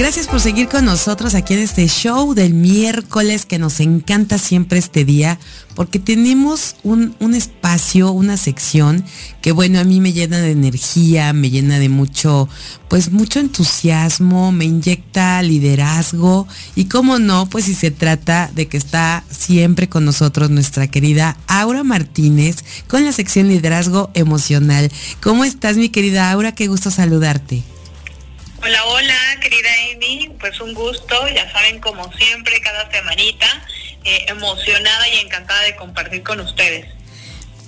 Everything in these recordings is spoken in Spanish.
Gracias por seguir con nosotros aquí en este show del miércoles que nos encanta siempre este día porque tenemos un, espacio, una sección que bueno, a mí me llena de energía, me llena de mucho, pues mucho entusiasmo, me inyecta liderazgo y cómo no, pues si se trata de que está siempre con nosotros nuestra querida Aura Martínez con la sección liderazgo emocional. ¿Cómo estás mi querida Aura? Qué gusto saludarte. Hola, hola, querida Amy. Pues un gusto, ya saben, como siempre, cada semanita, eh, emocionada y encantada de compartir con ustedes.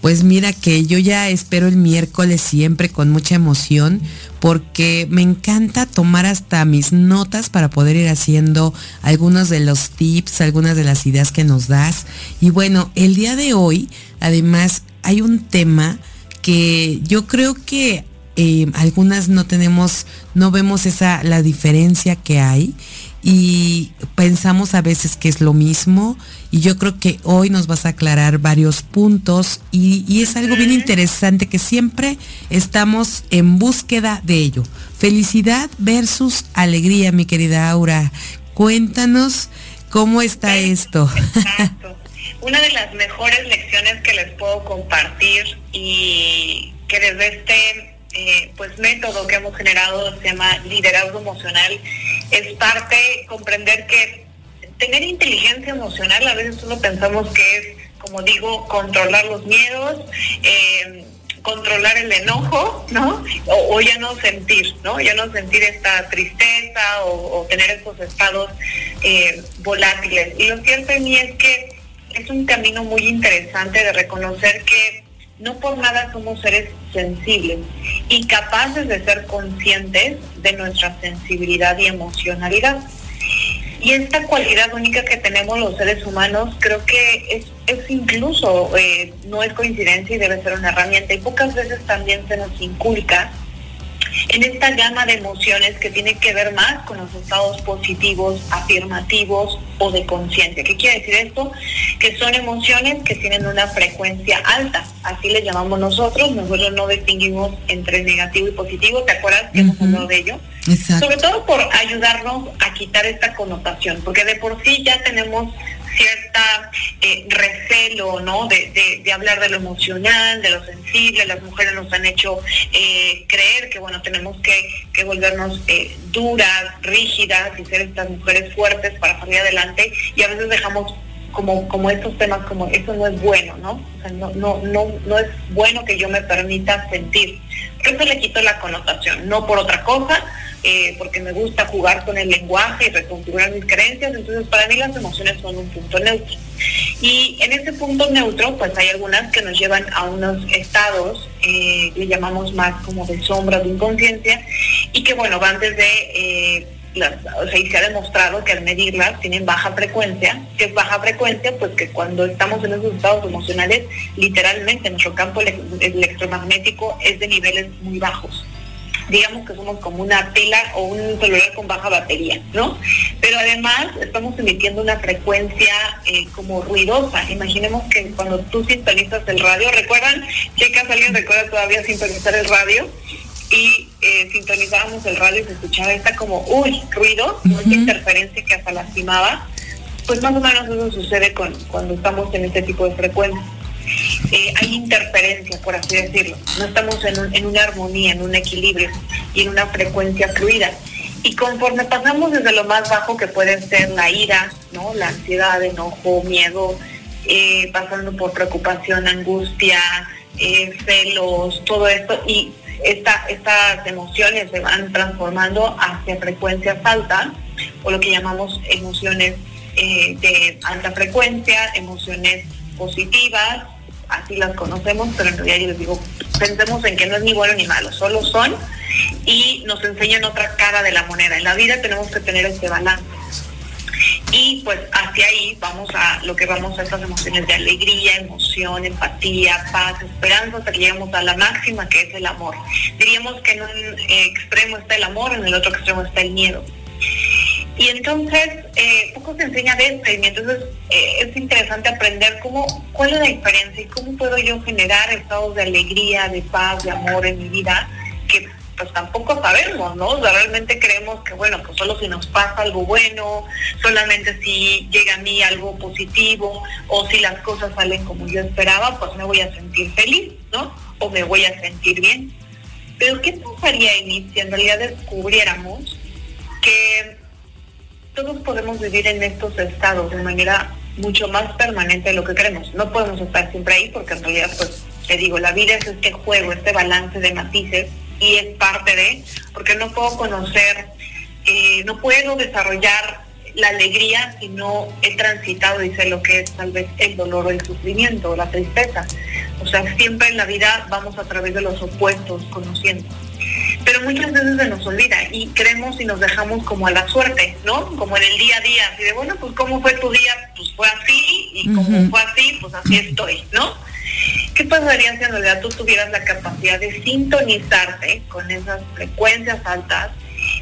Pues mira que yo ya espero el miércoles siempre con mucha emoción porque me encanta tomar hasta mis notas para poder ir haciendo algunos de los tips, algunas de las ideas que nos das. Y bueno, el día de hoy, además, hay un tema que yo creo que eh, algunas no tenemos, no vemos esa, la diferencia que hay y pensamos a veces que es lo mismo y yo creo que hoy nos vas a aclarar varios puntos y, y, es algo bien interesante que siempre estamos en búsqueda de ello. Felicidad versus alegría, mi querida Aura. Cuéntanos cómo está esto. Exacto. Una de las mejores lecciones que les puedo compartir y que desde este eh, pues método que hemos generado se llama liderazgo emocional. Es parte comprender que tener inteligencia emocional a veces solo pensamos que es, como digo, controlar los miedos, eh, controlar el enojo, ¿no? O, ya no sentir, ¿no? Ya no sentir esta tristeza o, tener estos estados eh, volátiles. Y lo cierto en mí es que es un camino muy interesante de reconocer que no por nada somos seres sensibles y capaces de ser conscientes de nuestra sensibilidad y emocionalidad. Y esta cualidad única que tenemos los seres humanos creo que es, incluso, eh, no es coincidencia y debe ser una herramienta. Y pocas veces también se nos inculca en esta gama de emociones que tiene que ver más con los estados positivos, afirmativos o de conciencia. ¿Qué quiere decir esto? Que son emociones que tienen una frecuencia alta, así le llamamos nosotros, nosotros no distinguimos entre negativo y positivo, ¿te acuerdas que hemos hablado de ello? Sobre todo por ayudarnos a quitar esta connotación, porque de por sí ya tenemos cierta eh, recelo, ¿no? De, hablar de lo emocional, de lo sensible. Las mujeres nos han hecho eh, creer que, bueno, tenemos que, volvernos eh, duras, rígidas y ser estas mujeres fuertes para salir adelante. Y a veces dejamos como, como estos temas como eso no es bueno, ¿no? O sea, no, no, no, no es bueno que yo me permita sentir. eso le quito la connotación, no por otra cosa, eh, porque me gusta jugar con el lenguaje y reconfigurar mis creencias, entonces para mí las emociones son un punto neutro. Y en ese punto neutro, pues hay algunas que nos llevan a unos estados, eh, que llamamos más como de sombra, de inconsciencia, y que bueno, van desde... Eh, o sea, y se ha demostrado que al medirlas tienen baja frecuencia. que es baja frecuencia? Pues que cuando estamos en esos estados emocionales, literalmente nuestro campo electromagnético es de niveles muy bajos digamos que somos como una pila o un celular con baja batería, ¿no? Pero además estamos emitiendo una frecuencia eh, como ruidosa. Imaginemos que cuando tú sintonizas el radio, ¿recuerdan? Chicas, ¿alguien recuerda todavía sintonizar el radio? Y eh, sintonizábamos el radio y se escuchaba esta como, uy, ruido, mucha interferencia que hasta lastimaba. Pues más o menos eso sucede con, cuando estamos en este tipo de frecuencia. Eh, hay interferencia, por así decirlo. No estamos en, una armonía, en un equilibrio y en una frecuencia fluida. Y conforme pasamos desde lo más bajo que puede ser la ira, ¿no? la ansiedad, enojo, miedo, eh, pasando por preocupación, angustia, eh, celos, todo esto, y esta, estas emociones se van transformando hacia frecuencias altas, o lo que llamamos emociones de alta frecuencia, emociones positivas, así las conocemos, pero en realidad yo les digo, pensemos en que no es ni bueno ni malo, solo son y nos enseñan otra cara de la moneda. En la vida tenemos que tener este balance. Y pues hacia ahí vamos a lo que vamos a estas emociones de alegría, emoción, empatía, paz, esperanza, hasta que llegamos a la máxima que es el amor. Diríamos que en un extremo está el amor, en el otro extremo está el miedo. Y entonces, eh, poco se enseña de esto y entonces eh, es interesante aprender cómo, cuál es la diferencia y cómo puedo yo generar estados de alegría, de paz, de amor en mi vida, pues tampoco sabemos, ¿no? O sea, realmente creemos que, bueno, pues solo si nos pasa algo bueno, solamente si llega a mí algo positivo o si las cosas salen como yo esperaba, pues me voy a sentir feliz, ¿no? O me voy a sentir bien. Pero ¿qué pasaría, Amy, si en realidad descubriéramos que todos podemos vivir en estos estados de manera mucho más permanente de lo que queremos? No podemos estar siempre ahí porque en realidad, pues, te digo, la vida es este juego, este balance de matices y es parte de, porque no puedo conocer, eh, no puedo desarrollar la alegría si no he transitado y sé lo que es tal vez el dolor o el sufrimiento o la tristeza. O sea, siempre en la vida vamos a través de los opuestos conociendo. Pero muchas veces se nos olvida y creemos y nos dejamos como a la suerte, ¿no? Como en el día a día, así de, bueno, pues ¿cómo fue tu día? Pues fue así y como fue así, pues así estoy, ¿no? ¿Qué pasaría si en realidad tú tuvieras la capacidad de sintonizarte con esas frecuencias altas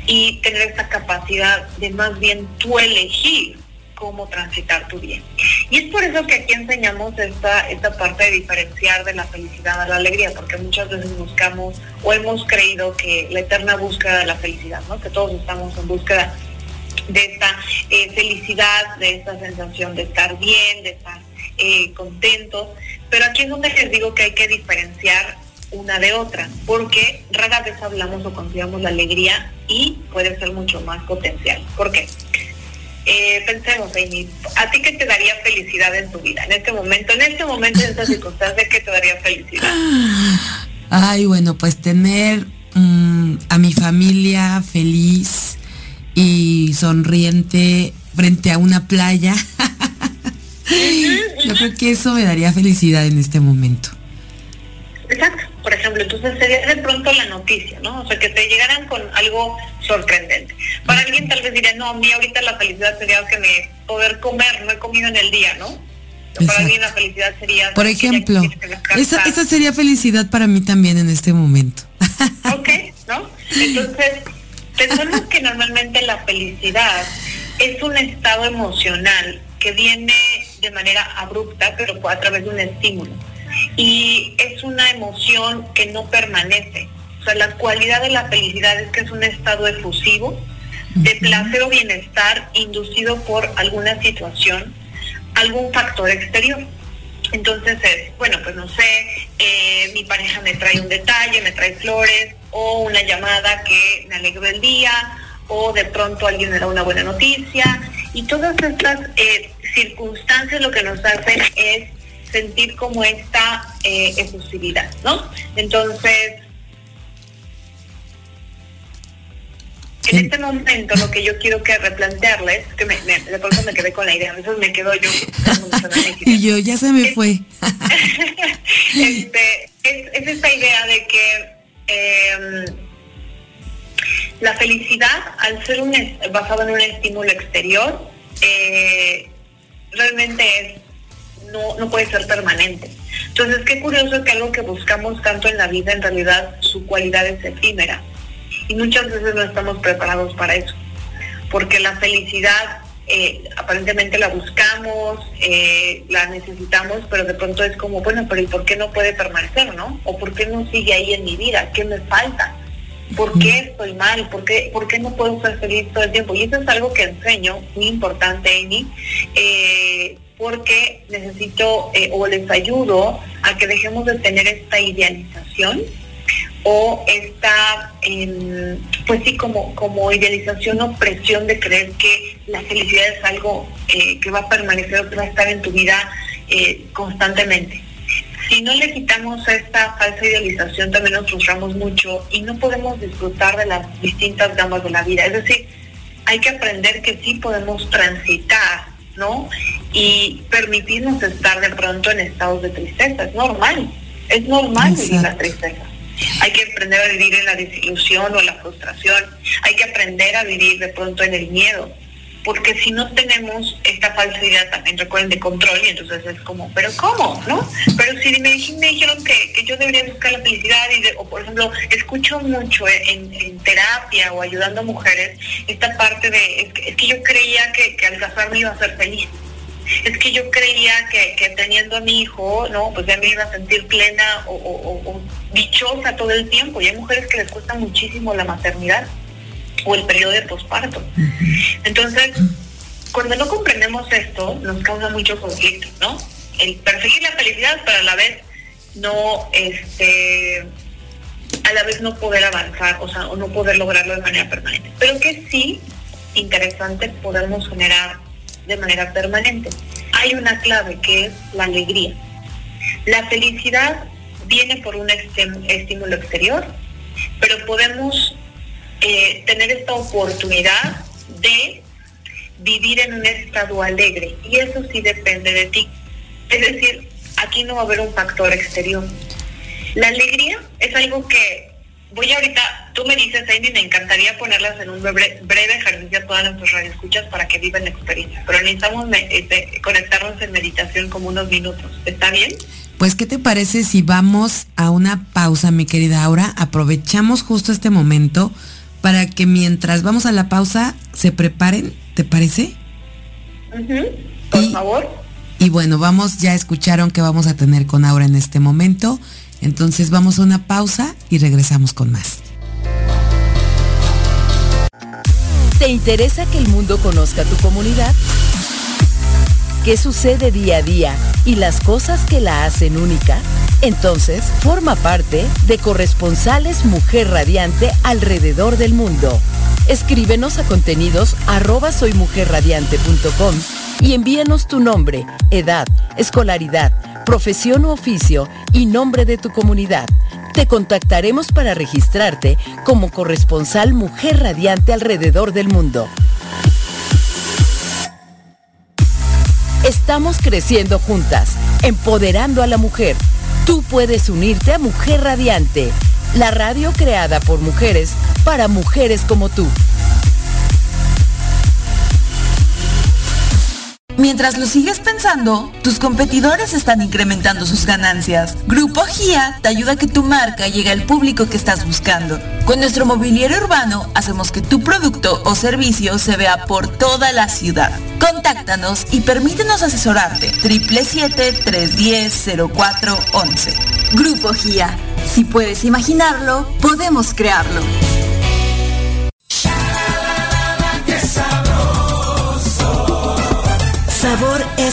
y tener esa capacidad de más bien tú elegir cómo transitar tu día. Y es por eso que aquí enseñamos esta, esta parte de diferenciar de la felicidad a la alegría, porque muchas veces buscamos o hemos creído que la eterna búsqueda de la felicidad, ¿no? que todos estamos en búsqueda de esta eh, felicidad, de esta sensación de estar bien, de estar eh, contentos, pero aquí es donde les digo que hay que diferenciar una de otra, porque rara vez hablamos o consideramos la alegría y puede ser mucho más potencial. ¿Por qué? Eh, pensemos, Amy, ¿a ti qué te daría felicidad en tu vida? En este momento, en este momento, en esta circunstancia, ¿qué te daría felicidad? Ay, bueno, pues tener mm, a mi familia feliz y sonriente frente a una playa. Yo creo que eso me daría felicidad en este momento. Exacto, por ejemplo, entonces sería de pronto la noticia, ¿no? O sea, que te llegaran con algo sorprendente. Para alguien tal vez diría, no, a mí ahorita la felicidad sería que me poder comer, no he comido en el día, ¿no? para alguien la felicidad sería... Por ejemplo, esa, esa sería felicidad para mí también en este momento. ok, ¿no? Entonces, pensamos que normalmente la felicidad es un estado emocional que viene de manera abrupta, pero a través de un estímulo. Y es una emoción que no permanece. O sea, la cualidad de la felicidad es que es un estado efusivo, de placer o bienestar inducido por alguna situación, algún factor exterior. Entonces es, bueno, pues no sé, eh, mi pareja me trae un detalle, me trae flores, o una llamada que me alegró el día, o de pronto alguien me da una buena noticia, y todas estas eh, circunstancias lo que nos hacen es sentir como esta eh, efusividad, ¿no? Entonces, en este momento lo que yo quiero que replantearles, que me, de pronto me quedé con la idea, a veces me quedo yo. y yo, ya se me fue. este, es, esta idea de que em, la felicidad, al ser un, basado en un estímulo exterior, eh, realmente es, no, no puede ser permanente. Entonces, qué curioso que algo que buscamos tanto en la vida, en realidad su cualidad es efímera. Y muchas veces no estamos preparados para eso. Porque la felicidad eh, aparentemente la buscamos, eh, la necesitamos, pero de pronto es como, bueno, pero ¿y por qué no puede permanecer, no? ¿O por qué no sigue ahí en mi vida? ¿Qué me falta? ¿Por qué estoy mal? ¿Por qué, ¿Por qué no puedo ser feliz todo el tiempo? Y eso es algo que enseño, muy importante, Amy, eh, porque necesito o les ayudo a que dejemos de tener esta idealización o esta, em, pues sí, como, como idealización o presión de creer que la felicidad es algo eh, que va a permanecer o que va a estar en tu vida eh, constantemente. Si no le quitamos esta falsa idealización, también nos frustramos mucho y no podemos disfrutar de las distintas gamas de la vida. Es decir, hay que aprender que sí podemos transitar, ¿no? Y permitirnos estar de pronto en estados de tristeza. Es normal, es normal vivir la tristeza hay que aprender a vivir en la desilusión o la frustración, hay que aprender a vivir de pronto en el miedo, porque si no tenemos esta falsa idea también, recuerden, de control, y entonces es como, pero ¿cómo? ¿No? Pero si me, dijeron que, yo debería buscar la felicidad, y o por ejemplo, escucho mucho en, terapia o ayudando a mujeres esta parte de, es que, yo creía que, que al casarme iba a ser feliz. es que yo creía que, que, teniendo a mi hijo, no, pues ya me iba a sentir plena o, dichosa todo el tiempo. Y hay mujeres que les cuesta muchísimo la maternidad o el periodo de posparto. Entonces, cuando no comprendemos esto, nos causa mucho conflicto, ¿no? El perseguir la felicidad, pero a la vez no, este, a la vez no poder avanzar, o sea, o no poder lograrlo de manera permanente. Pero que sí, interesante, podemos generar de manera permanente. Hay una clave que es la alegría. La felicidad viene por un estímulo exterior, pero podemos eh, tener esta oportunidad de vivir en un estado alegre y eso sí depende de ti. Es decir, aquí no va a haber un factor exterior. La alegría es algo que voy ahorita, tú me dices, Amy, me encantaría ponerlas en un breve, ejercicio a todas nuestras radioescuchas para que vivan la experiencia, pero necesitamos este, conectarnos en meditación como unos minutos. ¿Está bien? Pues, ¿qué te parece si vamos a una pausa, mi querida Aura? Aprovechamos justo este momento para que mientras vamos a la pausa se preparen, ¿te parece? Por favor. Y bueno, vamos, ya escucharon que vamos a tener con Aura en este momento. Entonces vamos a una pausa y regresamos con más. ¿Te interesa que el mundo conozca tu comunidad? ¿Qué sucede día a día y las cosas que la hacen única? Entonces, forma parte de Corresponsales Mujer Radiante alrededor del mundo. Escríbenos a contenidos arroba soymujerradiante.com y envíanos tu nombre, edad, escolaridad, profesión u oficio y nombre de tu comunidad. Te contactaremos para registrarte como corresponsal Mujer Radiante alrededor del mundo. Estamos creciendo juntas, empoderando a la mujer. Tú puedes unirte a Mujer Radiante, la radio creada por mujeres para mujeres como tú. Mientras lo sigues pensando, tus competidores están incrementando sus ganancias. Grupo GIA te ayuda a que tu marca llegue al público que estás buscando. Con nuestro mobiliario urbano hacemos que tu producto o servicio se vea por toda la ciudad. Contáctanos y permítenos asesorarte. 777-310-0411. Grupo GIA. Si puedes imaginarlo, podemos crearlo.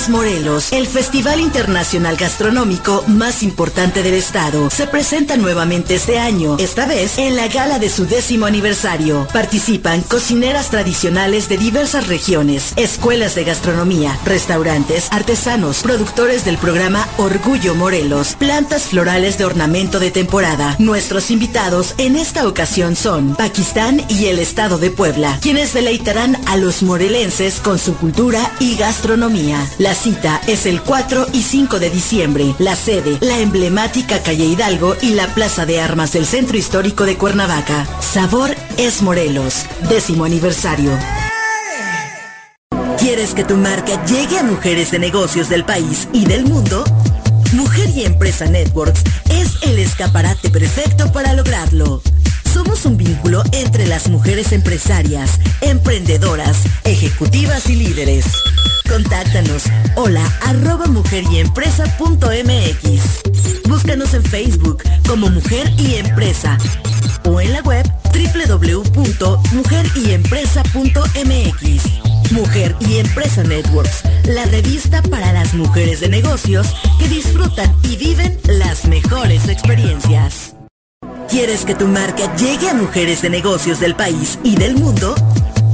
Morelos, el festival internacional gastronómico más importante del estado. Se presenta nuevamente este año, esta vez en la gala de su décimo aniversario. Participan cocineras tradicionales de diversas regiones, escuelas de gastronomía, restaurantes, artesanos, productores del programa Orgullo Morelos, plantas florales de ornamento de temporada. Nuestros invitados en esta ocasión son Pakistán y el estado de Puebla, quienes deleitarán a los morelenses con su cultura y gastronomía cita es el 4 y 5 de diciembre. La sede, la emblemática calle Hidalgo y la Plaza de Armas del Centro Histórico de Cuernavaca. Sabor es Morelos. Décimo aniversario. ¿Quieres que tu marca llegue a mujeres de negocios del país y del mundo? Mujer y Empresa Networks es el escaparate perfecto para lograrlo. Un vínculo entre las mujeres empresarias, emprendedoras, ejecutivas y líderes. Contáctanos. Hola, arroba mujer y Búscanos en Facebook como Mujer y Empresa o en la web www.mujeryempresa.mx. Mujer y Empresa Networks, la revista para las mujeres de negocios que disfrutan y viven las mejores experiencias. ¿Quieres que tu marca llegue a mujeres de negocios del país y del mundo?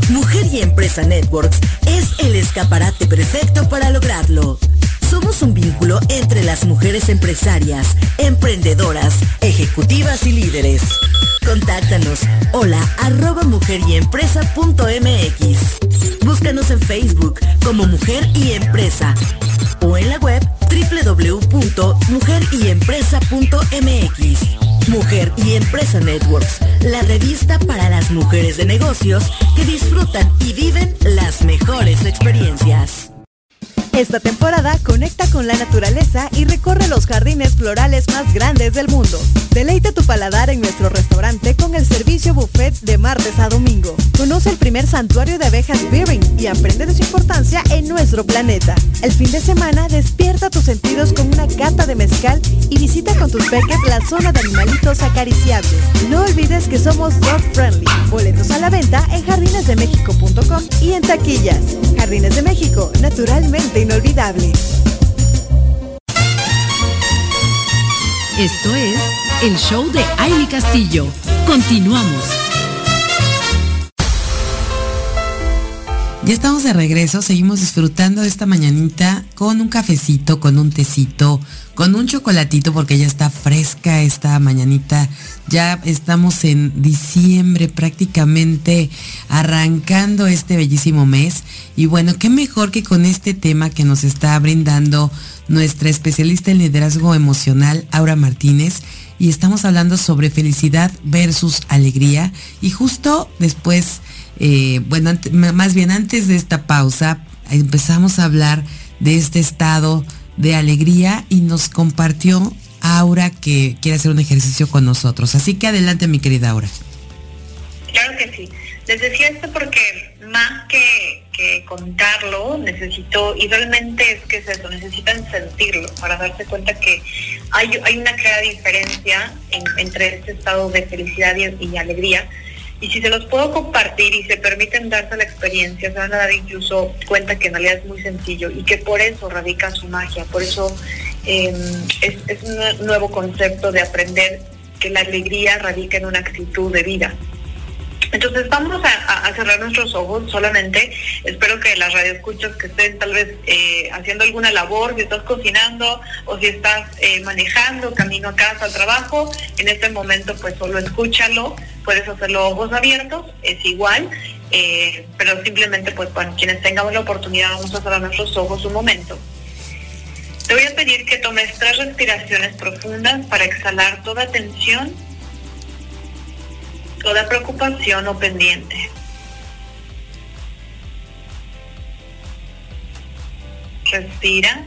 Mujer y Empresa Networks es el escaparate perfecto para lograrlo. Somos un vínculo entre las mujeres empresarias, emprendedoras, ejecutivas y líderes. Contáctanos. Hola, arroba mujer y Búscanos en Facebook como Mujer y Empresa o en la web www.mujeryempresa.mx. Mujer y Empresa Networks, la revista para las mujeres de negocios que disfrutan y viven las mejores experiencias. Esta temporada conecta con la naturaleza y recorre los jardines florales más grandes del mundo. Deleite tu paladar en nuestro restaurante con el servicio buffet de martes a domingo. Conoce el primer santuario de abejas Beering y aprende de su importancia en nuestro planeta. El fin de semana despierta tus sentidos con una cata de mezcal y visita con tus peques la zona de animalitos acariciables. No olvides que somos dog friendly. Boletos a la venta en jardinesdemexico.com y en taquillas. Jardines de México, naturalmente inolvidable. Esto es el show de Aile Castillo. Continuamos. Ya estamos de regreso, seguimos disfrutando de esta mañanita con un cafecito, con un tecito, con un chocolatito porque ya está fresca esta mañanita. Ya estamos en diciembre prácticamente arrancando este bellísimo mes. Y bueno, qué mejor que con este tema que nos está brindando nuestra especialista en liderazgo emocional, Aura Martínez. Y estamos hablando sobre felicidad versus alegría. Y justo después eh, bueno, más bien antes de esta pausa, empezamos a hablar de este estado de alegría y nos compartió Aura que quiere hacer un ejercicio con nosotros. Así que adelante, mi querida Aura. Claro que sí. Les decía esto porque más que, contarlo, necesito, y realmente es que es eso, necesitan sentirlo para darse cuenta que hay, hay una clara diferencia entre este estado de felicidad y alegría y si se los puedo compartir y se permiten darse la experiencia, se van a dar incluso cuenta que en realidad es muy sencillo y que por eso radica su magia, por eso em, es, es un nuevo concepto de aprender que la alegría radica en una actitud de vida. Entonces vamos a, cerrar nuestros ojos solamente. Espero que las radioescuchas que estén tal vez eh, haciendo alguna labor, si estás cocinando o si estás eh, manejando, camino a casa, al trabajo, en este momento pues solo escúchalo. Puedes hacerlo ojos abiertos, es igual. Eh, pero simplemente pues bueno, quienes tengamos la oportunidad vamos a cerrar nuestros ojos un momento. Te voy a pedir que tomes tres respiraciones profundas para exhalar toda tensión toda preocupación o pendiente. Respira.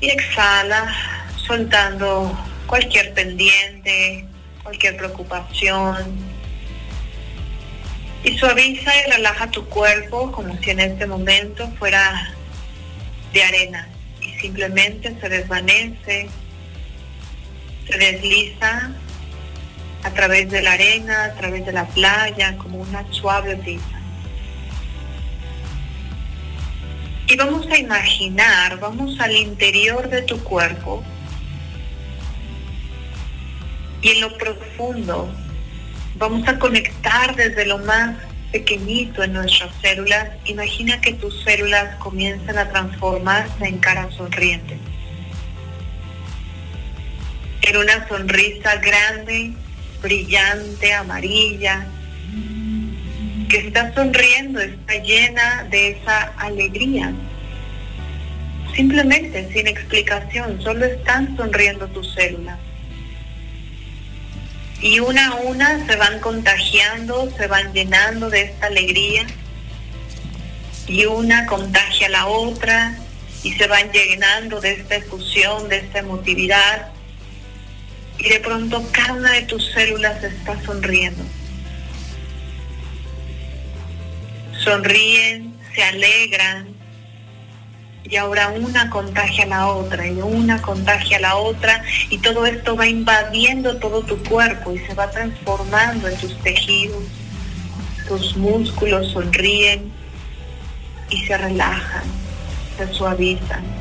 Y exhala, soltando cualquier pendiente, cualquier preocupación. Y suaviza y relaja tu cuerpo como si en este momento fuera de arena y simplemente se desvanece se desliza a través de la arena, a través de la playa, como una suave brisa. Y vamos a imaginar, vamos al interior de tu cuerpo y en lo profundo vamos a conectar desde lo más pequeñito en nuestras células. Imagina que tus células comienzan a transformarse en caras sonrientes en una sonrisa grande, brillante, amarilla, que está sonriendo, está llena de esa alegría. Simplemente, sin explicación, solo están sonriendo tus células. Y una a una se van contagiando, se van llenando de esta alegría. Y una contagia a la otra y se van llenando de esta efusión, de esta emotividad y de pronto cada una de tus células está sonriendo. Sonríen, se alegran y ahora una contagia a la otra y una contagia a la otra y todo esto va invadiendo todo tu cuerpo y se va transformando en tus tejidos. Tus músculos sonríen y se relajan, se suavizan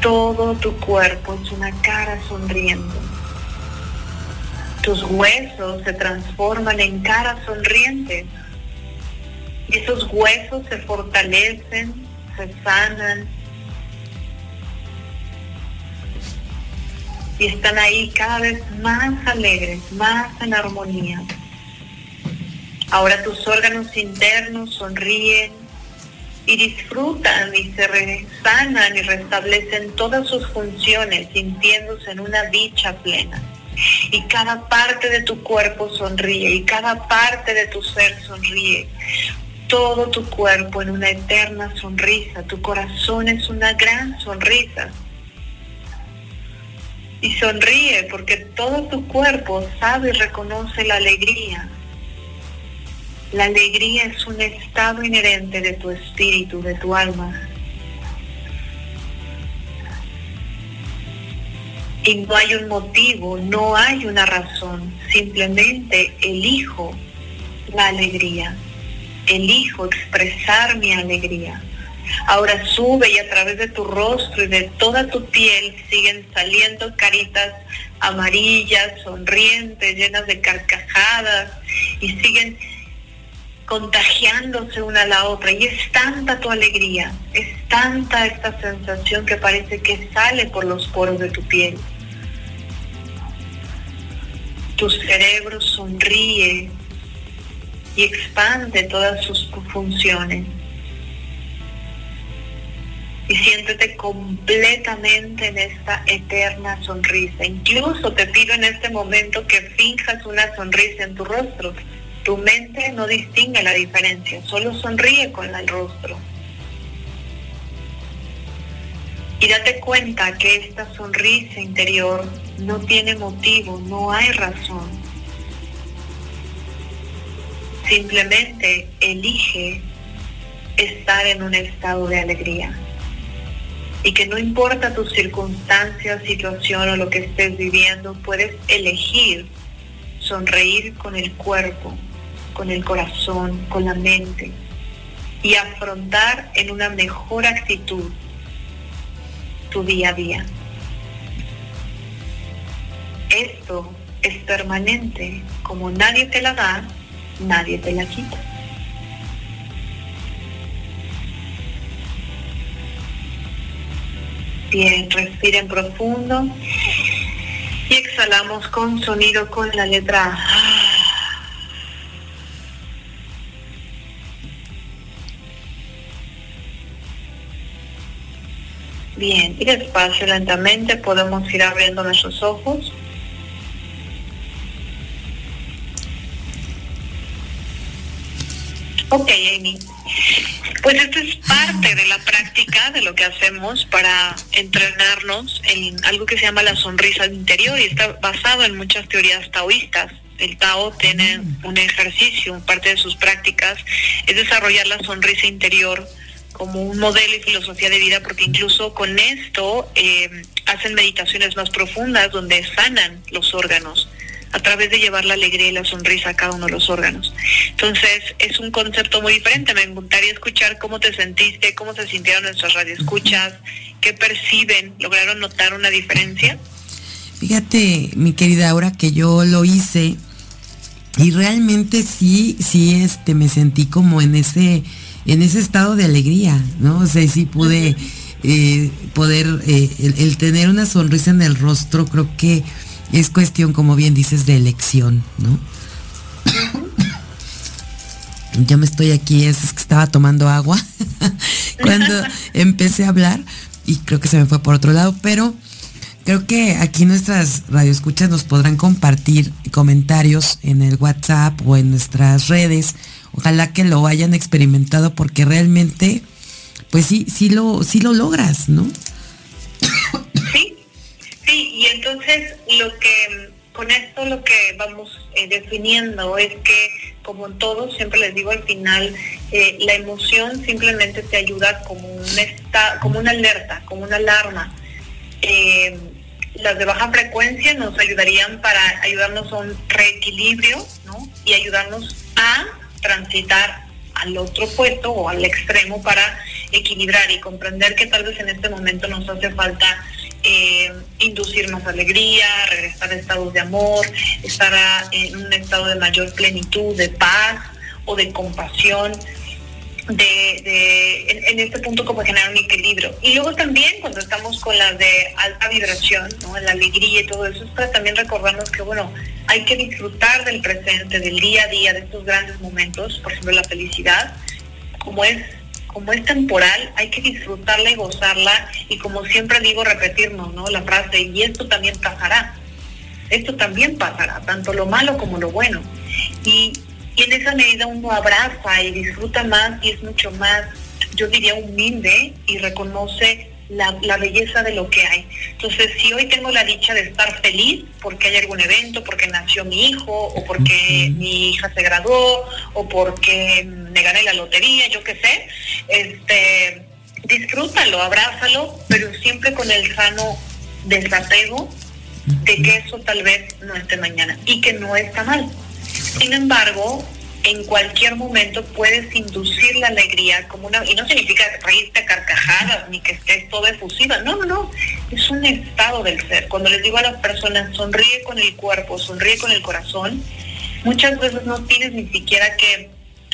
todo tu cuerpo es una cara sonriendo. Tus huesos se transforman en caras sonrientes. Y esos huesos se fortalecen, se sanan. Y están ahí cada vez más alegres, más en armonía. Ahora tus órganos internos sonríen, y disfrutan y se resanan y restablecen todas sus funciones sintiéndose en una dicha plena. Y cada parte de tu cuerpo sonríe y cada parte de tu ser sonríe. todo tu cuerpo en una eterna sonrisa. Tu corazón es una gran sonrisa. Y sonríe porque todo tu cuerpo sabe y reconoce la alegría. La alegría es un estado inherente de tu espíritu, de tu alma. Y no hay un motivo, no hay una razón, simplemente elijo la alegría, elijo expresar mi alegría. Ahora sube y a través de tu rostro y de toda tu piel siguen saliendo caritas amarillas, sonrientes, llenas de carcajadas y siguen contagiándose una a la otra. Y es tanta tu alegría, es tanta esta sensación que parece que sale por los poros de tu piel. Tu cerebro sonríe y expande todas sus funciones. Y siéntete completamente en esta eterna sonrisa. Incluso te pido en este momento que finjas una sonrisa en tu rostro tu mente no distingue la diferencia, solo sonríe con el rostro. Y date cuenta que esta sonrisa interior no tiene motivo, no hay razón. Simplemente elige estar en un estado de alegría. Y que no importa tus circunstancias, situación o lo que estés viviendo, puedes elegir sonreír con el cuerpo, con el corazón, con la mente y afrontar en una mejor actitud tu día a día. Esto es permanente, como nadie te la da, nadie te la quita. Bien, respiren profundo y exhalamos con sonido con la letra A. Bien, y despacio, lentamente podemos ir abriendo nuestros ojos. Ok, Amy. Pues esto es parte de la práctica de lo que hacemos para entrenarnos en algo que se llama la sonrisa interior y está basado en muchas teorías taoístas. El Tao tiene un ejercicio, parte de sus prácticas es desarrollar la sonrisa interior como un modelo y filosofía de vida, porque incluso con esto eh, hacen meditaciones más profundas donde sanan los órganos a través de llevar la alegría y la sonrisa a cada uno de los órganos. Entonces, es un concepto muy diferente. Me gustaría escuchar cómo te sentiste, cómo se sintieron nuestras radioescuchas, qué perciben, lograron notar una diferencia. Fíjate, mi querida Aura, que yo lo hice y realmente sí, sí, este, me sentí como en ese en ese estado de alegría, ¿no? O sea, sí pude eh, poder, eh, el, tener una sonrisa en el rostro, creo que es cuestión, como bien dices, de elección, ¿no? Ya me estoy aquí, es que estaba tomando agua cuando empecé a hablar y creo que se me fue por otro lado, pero creo que aquí nuestras radioescuchas nos podrán compartir comentarios en el WhatsApp o en nuestras redes Ojalá que lo hayan experimentado porque realmente, pues sí, sí lo, sí lo logras, ¿no? Sí, sí, y entonces lo que con esto lo que vamos eh, definiendo es que como en todo, siempre les digo al final, eh, la emoción simplemente te ayuda como, un como una alerta, como una alarma. Eh, las de baja frecuencia nos ayudarían para ayudarnos a un reequilibrio ¿no? y ayudarnos a transitar al otro puesto o al extremo para equilibrar y comprender que tal vez en este momento nos hace falta eh, inducirnos alegría, regresar a estados de amor, estar en un estado de mayor plenitud, de paz o de compasión de, en, este punto como generar un equilibrio. Y luego también cuando estamos con las de alta vibración, ¿no? la alegría y todo eso, es para también recordarnos que, bueno, hay que disfrutar del presente, del día a día, de estos grandes momentos, por ejemplo, la felicidad, como es como es temporal, hay que disfrutarla y gozarla y como siempre digo, repetirnos, ¿no? La frase, y esto también pasará. Esto también pasará, tanto lo malo como lo bueno. Y Y en esa medida uno abraza y disfruta más y es mucho más, yo diría, humilde y reconoce la, belleza de lo que hay. Entonces, si hoy tengo la dicha de estar feliz porque hay algún evento, porque nació mi hijo, o porque mi hija se graduó, o porque me gané la lotería, yo qué sé, este, disfrútalo, abrázalo, pero siempre con el sano desapego de que eso tal vez no esté mañana y que no está mal. Sin embargo, en cualquier momento puedes inducir la alegría como una y no significa reírte a carcajadas ni que estés todo efusiva. No no no. Es un estado del ser. Cuando les digo a las personas sonríe con el cuerpo sonríe con el corazón muchas veces no tienes ni siquiera que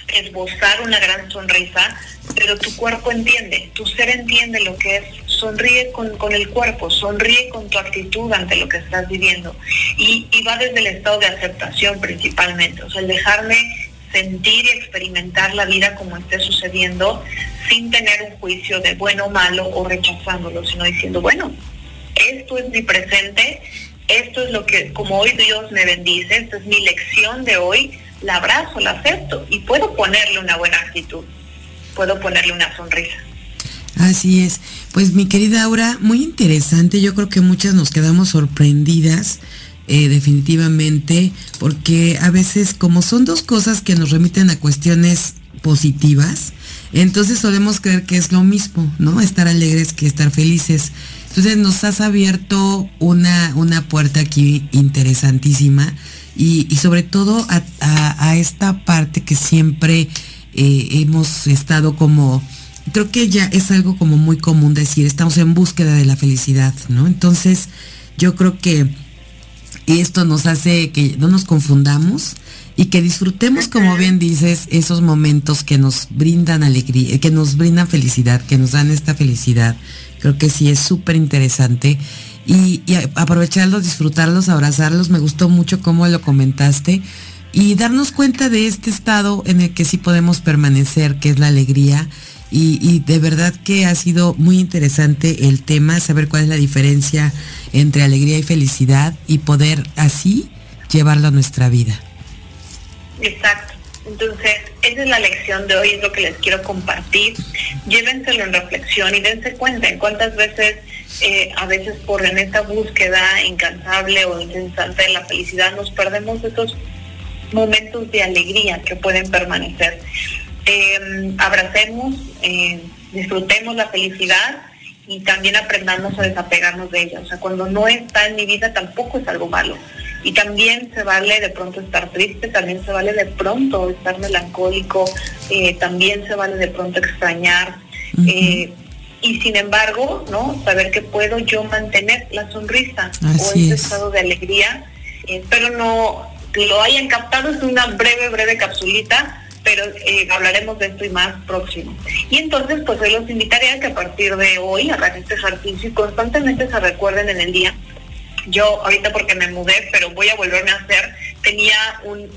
esbozar una gran sonrisa pero tu cuerpo entiende tu ser entiende lo que es sonríe con, con el cuerpo sonríe con tu actitud ante lo que estás viviendo y, y va desde el estado de aceptación principalmente o sea el dejarme sentir y experimentar la vida como esté sucediendo sin tener un juicio de bueno o malo o rechazándolo, sino diciendo, bueno, esto es mi presente, esto es lo que, como hoy Dios me bendice, esta es mi lección de hoy, la abrazo, la acepto y puedo ponerle una buena actitud, puedo ponerle una sonrisa. Así es. Pues mi querida Aura, muy interesante. Yo creo que muchas nos quedamos sorprendidas eh, definitivamente, porque a veces como son dos cosas que nos remiten a cuestiones positivas, entonces solemos creer que es lo mismo, ¿no? Estar alegres que estar felices. Entonces nos has abierto una, una puerta aquí interesantísima y, sobre todo a, esta parte que siempre eh, hemos estado como, creo que ya es algo como muy común decir, estamos en búsqueda de la felicidad, ¿no? Entonces yo creo que y esto nos hace que no nos confundamos y que disfrutemos, como bien dices, esos momentos que nos brindan alegría, que nos brindan felicidad, que nos dan esta felicidad. Creo que sí es súper interesante. Y, aprovecharlos, disfrutarlos, abrazarlos. Me gustó mucho cómo lo comentaste. Y darnos cuenta de este estado en el que sí podemos permanecer, que es la alegría y, de verdad que ha sido muy interesante el tema, saber cuál es la diferencia entre alegría y felicidad y poder así llevarlo a nuestra vida. Exacto. Entonces, esa es la lección de hoy, es lo que les quiero compartir. Llévenselo en reflexión y dense cuenta en cuántas veces, eh, a veces por en esta búsqueda incansable o incesante de la felicidad, nos perdemos esos momentos de alegría que pueden permanecer eh, abracemos, eh, disfrutemos la felicidad y también aprendamos a desapegarnos de ella. O sea, cuando no está en mi vida tampoco es algo malo. Y también se vale de pronto estar triste, también se vale de pronto estar melancólico, eh, también se vale de pronto extrañar. Eh, y sin embargo, ¿no? Saber que puedo yo mantener la sonrisa o ese estado de alegría, pero no lo hayan captado es una breve, breve capsulita pero eh, hablaremos de esto y más próximo. Y entonces, pues hoy los invitaría a que a partir de hoy hagan este ejercicio y constantemente se recuerden en el día. Yo ahorita porque me mudé, pero voy a volverme a hacer, tenía un,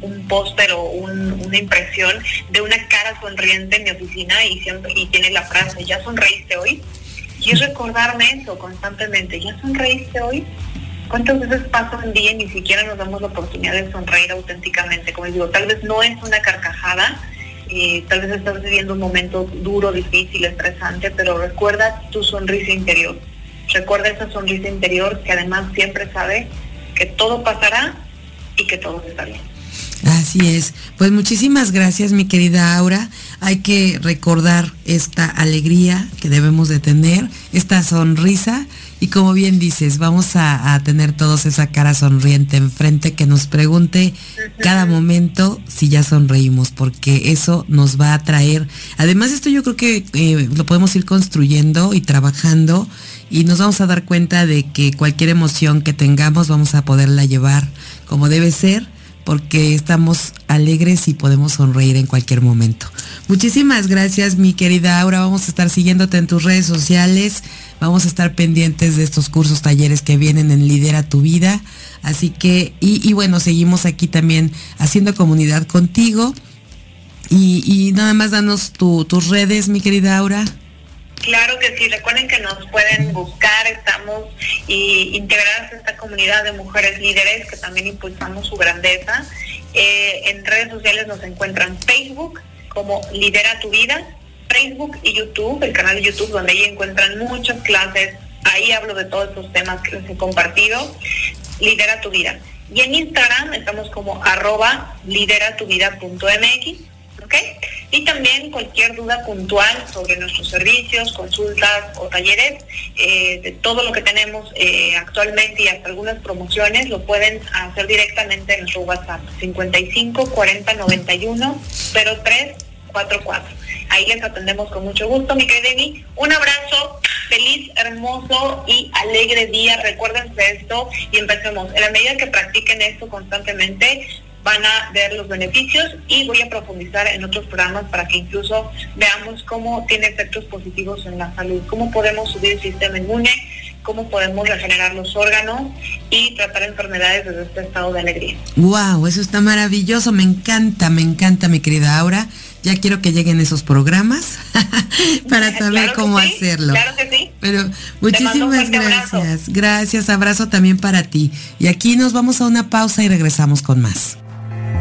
un, póster o una impresión de una cara sonriente en mi oficina y, siempre, y tiene la frase, ¿ya sonreíste hoy? Y recordarme eso constantemente, ¿ya sonreíste hoy? ¿Cuántas veces pasa un día y ni siquiera nos damos la oportunidad de sonreír auténticamente? Como digo, tal vez no es una carcajada, eh, tal vez estás viviendo un momento duro, difícil, estresante, pero recuerda tu sonrisa interior. Recuerda esa sonrisa interior que además siempre sabe que todo pasará y que todo está bien. Así es. Pues muchísimas gracias, mi querida Aura. Hay que recordar esta alegría que debemos de tener, esta sonrisa y como bien dices, vamos a, tener todos esa cara sonriente enfrente que nos pregunte cada momento si ya sonreímos, porque eso nos va a traer. Además, esto yo creo que eh, lo podemos ir construyendo y trabajando y nos vamos a dar cuenta de que cualquier emoción que tengamos vamos a poderla llevar como debe ser porque estamos alegres y podemos sonreír en cualquier momento. Muchísimas gracias, mi querida Aura. Vamos a estar siguiéndote en tus redes sociales. Vamos a estar pendientes de estos cursos, talleres que vienen en Lidera tu Vida. Así que, y, bueno, seguimos aquí también haciendo comunidad contigo. Y, nada más danos tus redes, mi querida Aura. Claro que sí, recuerden que nos pueden buscar, estamos y integradas a esta comunidad de mujeres líderes que también impulsamos su grandeza Eh, en redes sociales nos encuentran Facebook como Lidera tu Vida, Facebook y YouTube, el canal de YouTube donde ahí encuentran muchas clases. Ahí hablo de todos estos temas que les he compartido. Lidera tu Vida. Y en Instagram estamos como arroba lideratuvida.mx y también cualquier duda puntual sobre nuestros servicios, consultas o talleres, eh, de todo lo que tenemos eh, actualmente y hasta algunas promociones, lo pueden hacer directamente en nuestro WhatsApp 55 40 91 03 44. Ahí les atendemos con mucho gusto, mi querida Emi. Un abrazo, feliz, hermoso y alegre día. Recuérdense esto y empecemos. En la medida que practiquen esto constantemente, van a ver los beneficios y voy a profundizar en otros programas para que incluso veamos cómo tiene efectos positivos en la salud, cómo podemos subir el sistema inmune, cómo podemos regenerar los órganos y tratar enfermedades desde este estado de alegría. Wow, eso está maravilloso, me encanta, me encanta mi querida Aura. Ya quiero que lleguen esos programas para saber cómo hacerlo. Claro que sí. Pero muchísimas gracias. Gracias, abrazo también para ti. Y aquí nos vamos a una pausa y regresamos con más.